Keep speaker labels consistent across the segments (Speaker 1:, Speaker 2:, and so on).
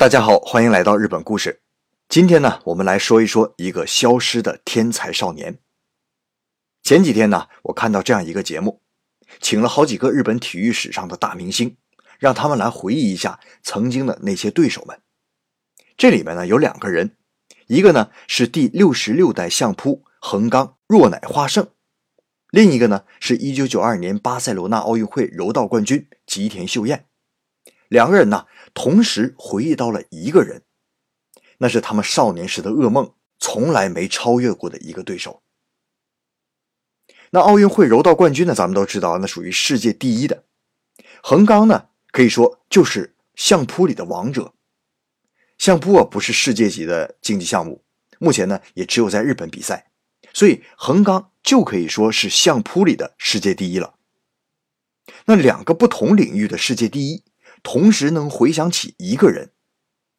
Speaker 1: 大家好，欢迎来到日本故事。今天呢，我们来说一说一个消失的天才少年。前几天呢，我看到这样一个节目，请了好几个日本体育史上的大明星，让他们来回忆一下曾经的那些对手们。这里面呢有两个人，一个呢是第六十六代相扑横纲若乃花胜，另一个呢是一九九二年巴塞罗那奥运会柔道冠军吉田秀彦。两个人呢，同时回忆到了一个人，那是他们少年时的噩梦，从来没超越过的一个对手。那奥运会柔道冠军呢，咱们都知道，那属于世界第一的。横纲呢，可以说就是相扑里的王者。相扑啊，不是世界级的竞技项目，目前呢，也只有在日本比赛，所以横纲就可以说是相扑里的世界第一了。那两个不同领域的世界第一。同时能回想起一个人，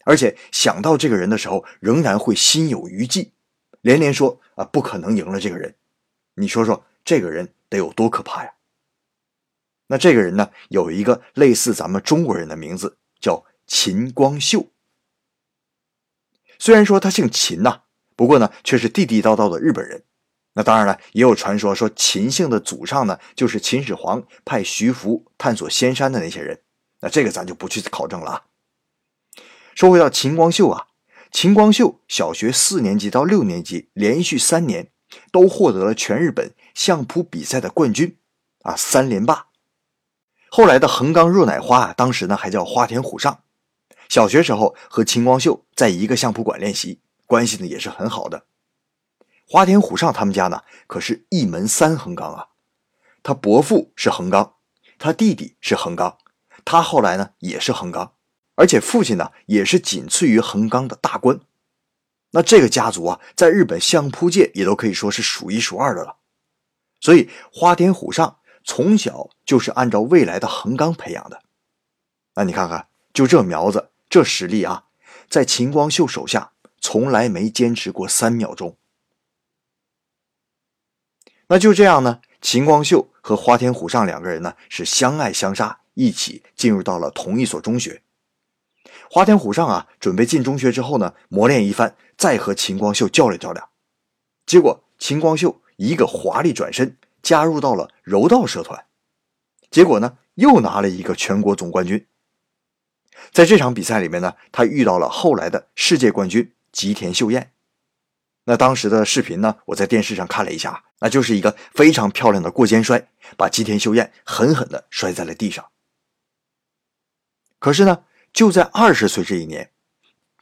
Speaker 1: 而且想到这个人的时候，仍然会心有余悸，连连说啊，不可能赢了这个人。你说说，这个人得有多可怕呀？那这个人呢，有一个类似咱们中国人的名字，叫秦光秀。虽然说他姓秦呐，不过呢，却是地地道道的日本人。那当然了，也有传说说秦姓的祖上呢，就是秦始皇派徐福探索仙山的那些人。那这个咱就不去考证了啊。说回到秦光秀啊，秦光秀小学四年级到六年级连续三年都获得了全日本相扑比赛的冠军啊，三连霸。后来的横纲若乃花啊，当时呢还叫花田虎上，小学时候和秦光秀在一个相扑馆练习，关系呢也是很好的。花田虎上他们家呢可是一门三横纲啊，他伯父是横纲，他弟弟是横纲。他后来呢也是横纲，而且父亲呢也是仅次于横纲的大官。那这个家族啊，在日本相扑界也都可以说是数一数二的了。所以花田虎上从小就是按照未来的横纲培养的。那你看看，就这苗子，这实力啊，在秦光秀手下从来没坚持过三秒钟。那就这样呢，秦光秀和花田虎上两个人呢是相爱相杀。一起进入到了同一所中学。花田虎上啊，准备进中学之后呢，磨练一番，再和秦光秀较量较量。结果秦光秀一个华丽转身，加入到了柔道社团。结果呢，又拿了一个全国总冠军。在这场比赛里面呢，他遇到了后来的世界冠军吉田秀彦。那当时的视频呢，我在电视上看了一下，那就是一个非常漂亮的过肩摔，把吉田秀彦狠狠地摔在了地上。可是呢，就在二十岁这一年，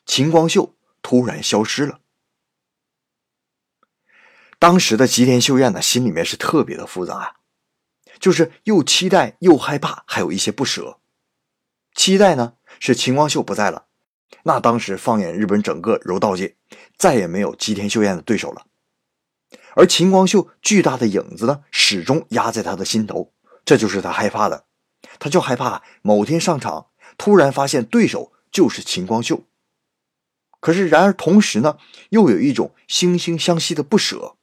Speaker 1: 秦光秀突然消失了。当时的吉田秀彦呢，心里面是特别的复杂啊，就是又期待又害怕，还有一些不舍。期待呢是秦光秀不在了，那当时放眼日本整个柔道界，再也没有吉田秀彦的对手了。而秦光秀巨大的影子呢，始终压在他的心头，这就是他害怕的，他就害怕某天上场。突然发现对手就是秦光秀，可是然而同时呢，又有一种惺惺相惜的不舍。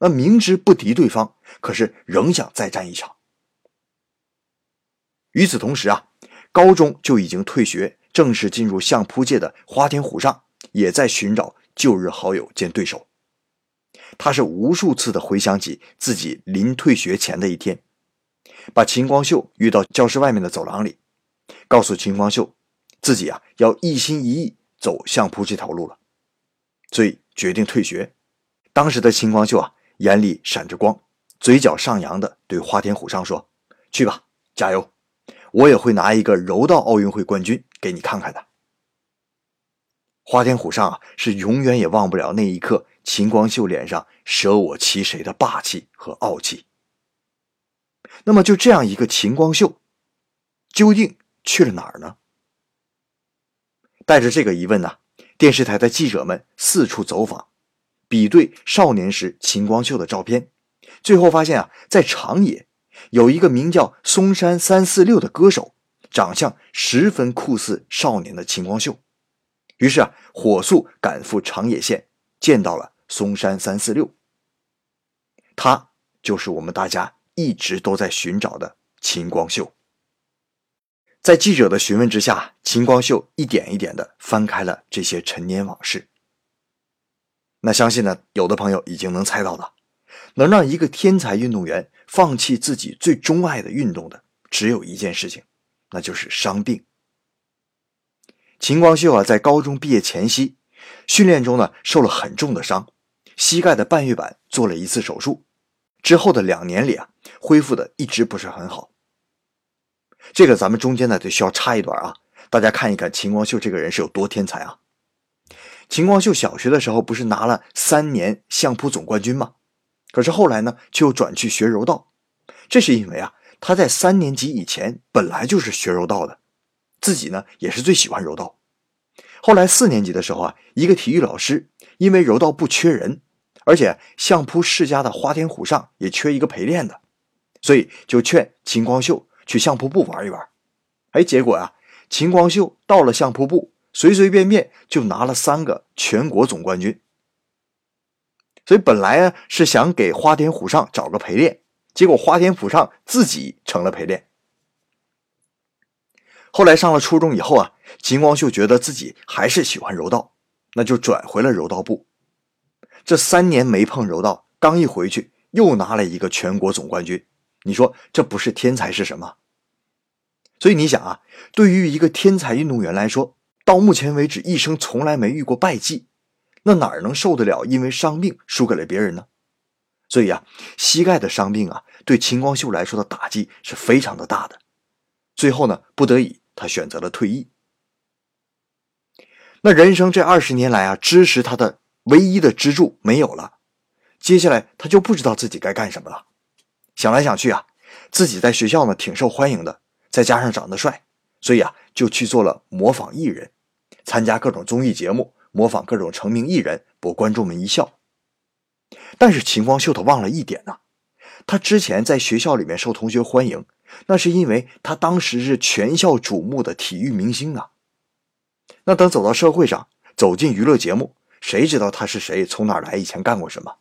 Speaker 1: 那明知不敌对方，可是仍想再战一场。与此同时啊，高中就已经退学，正式进入相扑界的花田虎上，也在寻找旧日好友兼对手。他是无数次的回想起自己临退学前的一天，把秦光秀约到教室外面的走廊里。告诉秦光秀，自己啊要一心一意走相扑这条路了，所以决定退学。当时的秦光秀啊眼里闪着光，嘴角上扬的对花田虎上说：“去吧，加油！我也会拿一个柔道奥运会冠军给你看看的。”花田虎上啊是永远也忘不了那一刻秦光秀脸上舍我其谁的霸气和傲气。那么就这样一个秦光秀，究竟？去了哪儿呢？带着这个疑问呢，电视台的记者们四处走访，比对少年时秦光秀的照片，最后发现啊，在长野有一个名叫松山三四六的歌手，长相十分酷似少年的秦光秀。于是啊，火速赶赴长野县，见到了松山三四六。他就是我们大家一直都在寻找的秦光秀。在记者的询问之下，秦光秀一点一点的翻开了这些陈年往事。那相信呢，有的朋友已经能猜到了，能让一个天才运动员放弃自己最钟爱的运动的，只有一件事情，那就是伤病。秦光秀啊，在高中毕业前夕，训练中呢受了很重的伤，膝盖的半月板做了一次手术，之后的两年里啊，恢复的一直不是很好。这个咱们中间呢，得需要插一段啊，大家看一看秦光秀这个人是有多天才啊！秦光秀小学的时候不是拿了三年相扑总冠军吗？可是后来呢，却又转去学柔道，这是因为啊，他在三年级以前本来就是学柔道的，自己呢也是最喜欢柔道。后来四年级的时候啊，一个体育老师因为柔道不缺人，而且相扑世家的花田虎上也缺一个陪练的，所以就劝秦光秀。去相扑部玩一玩，哎，结果啊，秦光秀到了相扑部，随随便便就拿了三个全国总冠军。所以本来啊是想给花田虎上找个陪练，结果花田虎上自己成了陪练。后来上了初中以后啊，秦光秀觉得自己还是喜欢柔道，那就转回了柔道部。这三年没碰柔道，刚一回去又拿了一个全国总冠军。你说这不是天才是什么？所以你想啊，对于一个天才运动员来说，到目前为止一生从来没遇过败绩，那哪能受得了因为伤病输给了别人呢？所以啊，膝盖的伤病啊，对秦光秀来说的打击是非常的大的。最后呢，不得已他选择了退役。那人生这二十年来啊，支持他的唯一的支柱没有了，接下来他就不知道自己该干什么了。想来想去啊，自己在学校呢挺受欢迎的，再加上长得帅，所以啊就去做了模仿艺人，参加各种综艺节目，模仿各种成名艺人，博观众们一笑。但是秦光秀他忘了一点呐，他之前在学校里面受同学欢迎，那是因为他当时是全校瞩目的体育明星啊。那等走到社会上，走进娱乐节目，谁知道他是谁，从哪来，以前干过什么？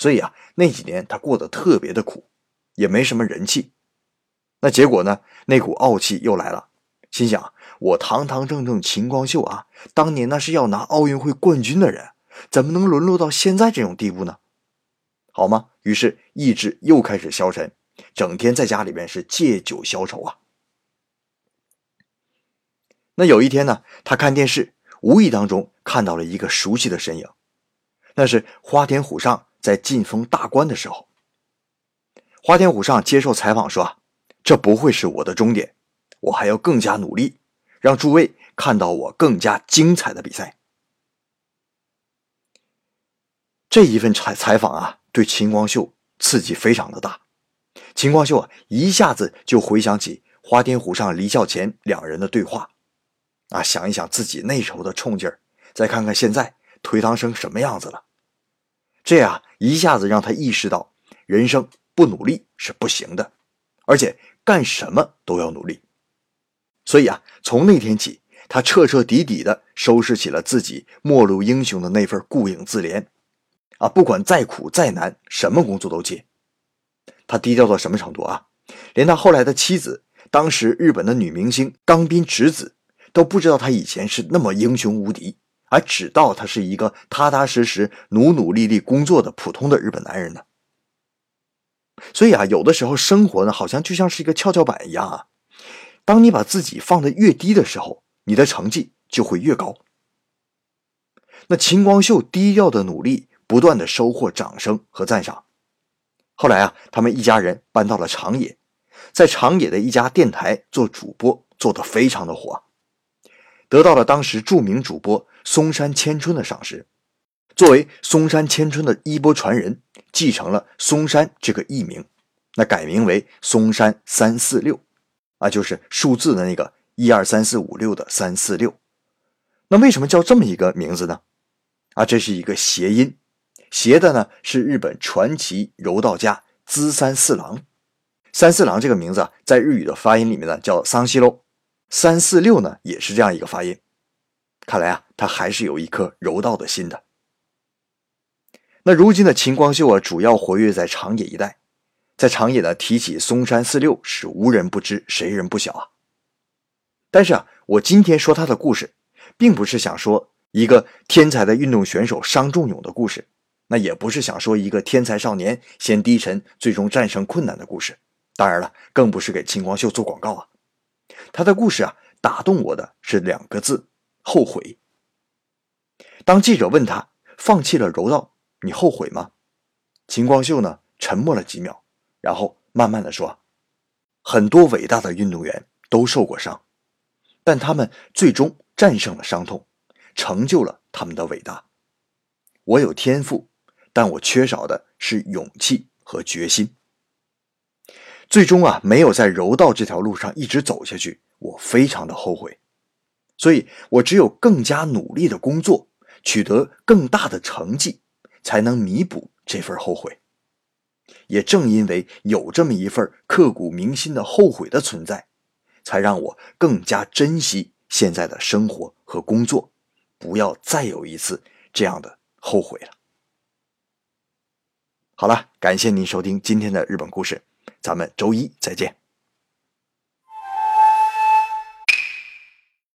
Speaker 1: 所以啊，那几年他过得特别的苦，也没什么人气。那结果呢？那股傲气又来了，心想：我堂堂正正秦光秀啊，当年那是要拿奥运会冠军的人，怎么能沦落到现在这种地步呢？好吗？于是意志又开始消沉，整天在家里面是借酒消愁啊。那有一天呢，他看电视，无意当中看到了一个熟悉的身影，那是花田虎上。在晋封大关的时候，花田虎上接受采访说：“这不会是我的终点，我还要更加努力，让诸位看到我更加精彩的比赛。”这一份采采访啊，对秦光秀刺激非常的大。秦光秀啊，一下子就回想起花田虎上、离校前两人的对话，啊，想一想自己那时候的冲劲儿，再看看现在颓唐生什么样子了。这样一下子让他意识到，人生不努力是不行的，而且干什么都要努力。所以啊，从那天起，他彻彻底底的收拾起了自己末路英雄的那份顾影自怜。啊，不管再苦再难，什么工作都接。他低调到什么程度啊？连他后来的妻子，当时日本的女明星冈滨直子，都不知道他以前是那么英雄无敌。而只道他是一个踏踏实实、努努力力工作的普通的日本男人呢。所以啊，有的时候生活呢，好像就像是一个跷跷板一样啊。当你把自己放得越低的时候，你的成绩就会越高。那秦光秀低调的努力，不断的收获掌声和赞赏。后来啊，他们一家人搬到了长野，在长野的一家电台做主播，做得非常的火。得到了当时著名主播松山千春的赏识，作为松山千春的衣钵传人，继承了松山这个艺名，那改名为松山三四六，啊，就是数字的那个一二三四五六的三四六。那为什么叫这么一个名字呢？啊，这是一个谐音，谐的呢是日本传奇柔道家资三四郎，三四郎这个名字啊在日语的发音里面呢叫桑西喽。三四六呢，也是这样一个发音。看来啊，他还是有一颗柔道的心的。那如今的秦光秀啊，主要活跃在长野一带，在长野呢，提起松山四六是无人不知，谁人不晓啊。但是啊，我今天说他的故事，并不是想说一个天才的运动选手伤仲永的故事，那也不是想说一个天才少年先低沉，最终战胜困难的故事。当然了，更不是给秦光秀做广告啊。他的故事啊，打动我的是两个字：后悔。当记者问他放弃了柔道，你后悔吗？秦光秀呢，沉默了几秒，然后慢慢的说：“很多伟大的运动员都受过伤，但他们最终战胜了伤痛，成就了他们的伟大。我有天赋，但我缺少的是勇气和决心。最终啊，没有在柔道这条路上一直走下去，我非常的后悔。所以，我只有更加努力的工作，取得更大的成绩，才能弥补。”这份后悔，也正因为有这么一份刻骨铭心的后悔的存在，才让我更加珍惜现在的生活和工作，不要再有一次这样的后悔了。好了，感谢您收听今天的日本故事，咱们周一再见。